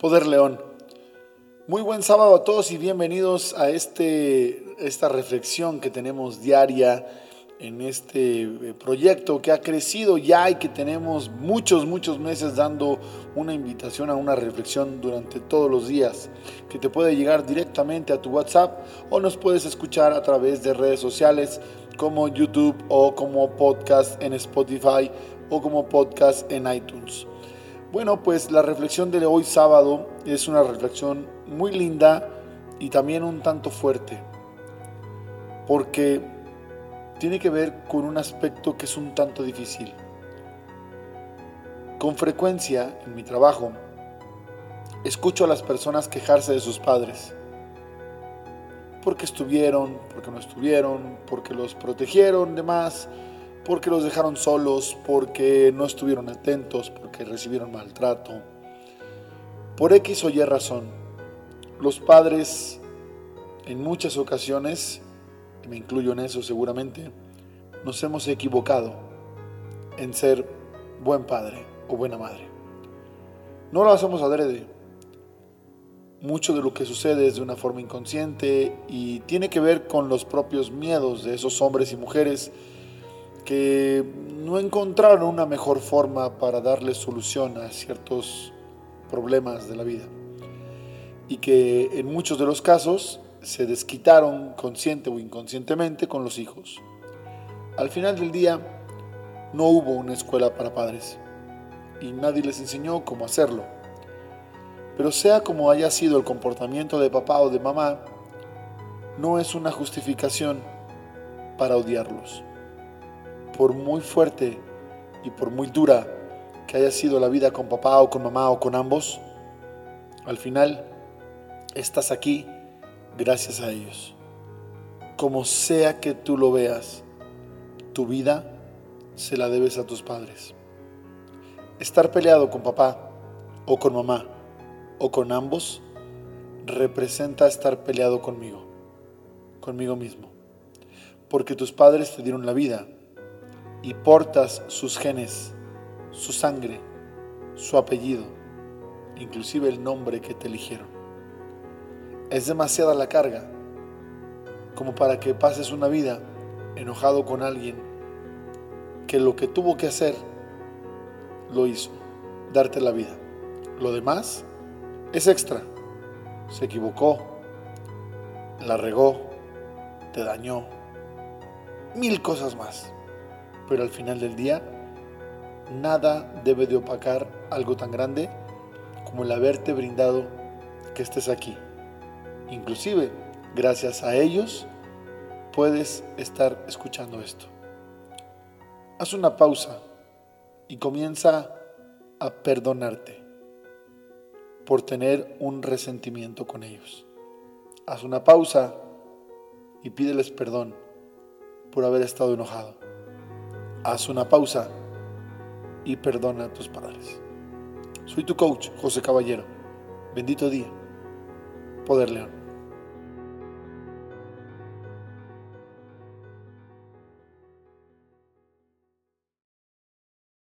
Poder León. Muy buen sábado a todos y bienvenidos a este, esta reflexión que tenemos diaria en este eh, proyecto que ha crecido ya y que tenemos muchos, muchos meses dando una invitación a una reflexión durante todos los días, que te puede llegar directamente a tu WhatsApp o nos puedes escuchar a través de redes sociales como YouTube o como podcast en Spotify o como podcast en iTunes. Bueno, pues la reflexión de hoy sábado es una reflexión muy linda y también un tanto fuerte, porque tiene que ver con un aspecto que es un tanto difícil. Con frecuencia en mi trabajo escucho a las personas quejarse de sus padres, porque estuvieron, porque no estuvieron, porque los protegieron de más, porque los dejaron solos, porque no estuvieron atentos, porque recibieron maltrato. Por X o Y razón, los padres en muchas ocasiones, me incluyo en eso seguramente, nos hemos equivocado en ser buen padre o buena madre. No lo hacemos adrede. Mucho de lo que sucede es de una forma inconsciente y tiene que ver con los propios miedos de esos hombres y mujeres que no encontraron una mejor forma para darle solución a ciertos problemas de la vida y que en muchos de los casos se desquitaron consciente o inconscientemente con los hijos. Al final del día no hubo una escuela para padres y nadie les enseñó cómo hacerlo. Pero sea como haya sido el comportamiento de papá o de mamá, no es una justificación para odiarlos por muy fuerte y por muy dura que haya sido la vida con papá o con mamá o con ambos, al final estás aquí gracias a ellos. Como sea que tú lo veas, tu vida se la debes a tus padres. Estar peleado con papá o con mamá o con ambos representa estar peleado conmigo, conmigo mismo. Porque tus padres te dieron la vida y portas sus genes, su sangre, su apellido, inclusive el nombre que te eligieron. Es demasiada la carga como para que pases una vida enojado con alguien que lo que tuvo que hacer lo hizo, darte la vida. Lo demás es extra. Se equivocó, la regó, te dañó, mil cosas más pero al final del día nada debe de opacar algo tan grande como el haberte brindado que estés aquí. Inclusive, gracias a ellos, puedes estar escuchando esto. Haz una pausa y comienza a perdonarte por tener un resentimiento con ellos. Haz una pausa y pídeles perdón por haber estado enojado haz una pausa y perdona a tus padres. Soy tu coach, José Caballero. Bendito día. Poder León.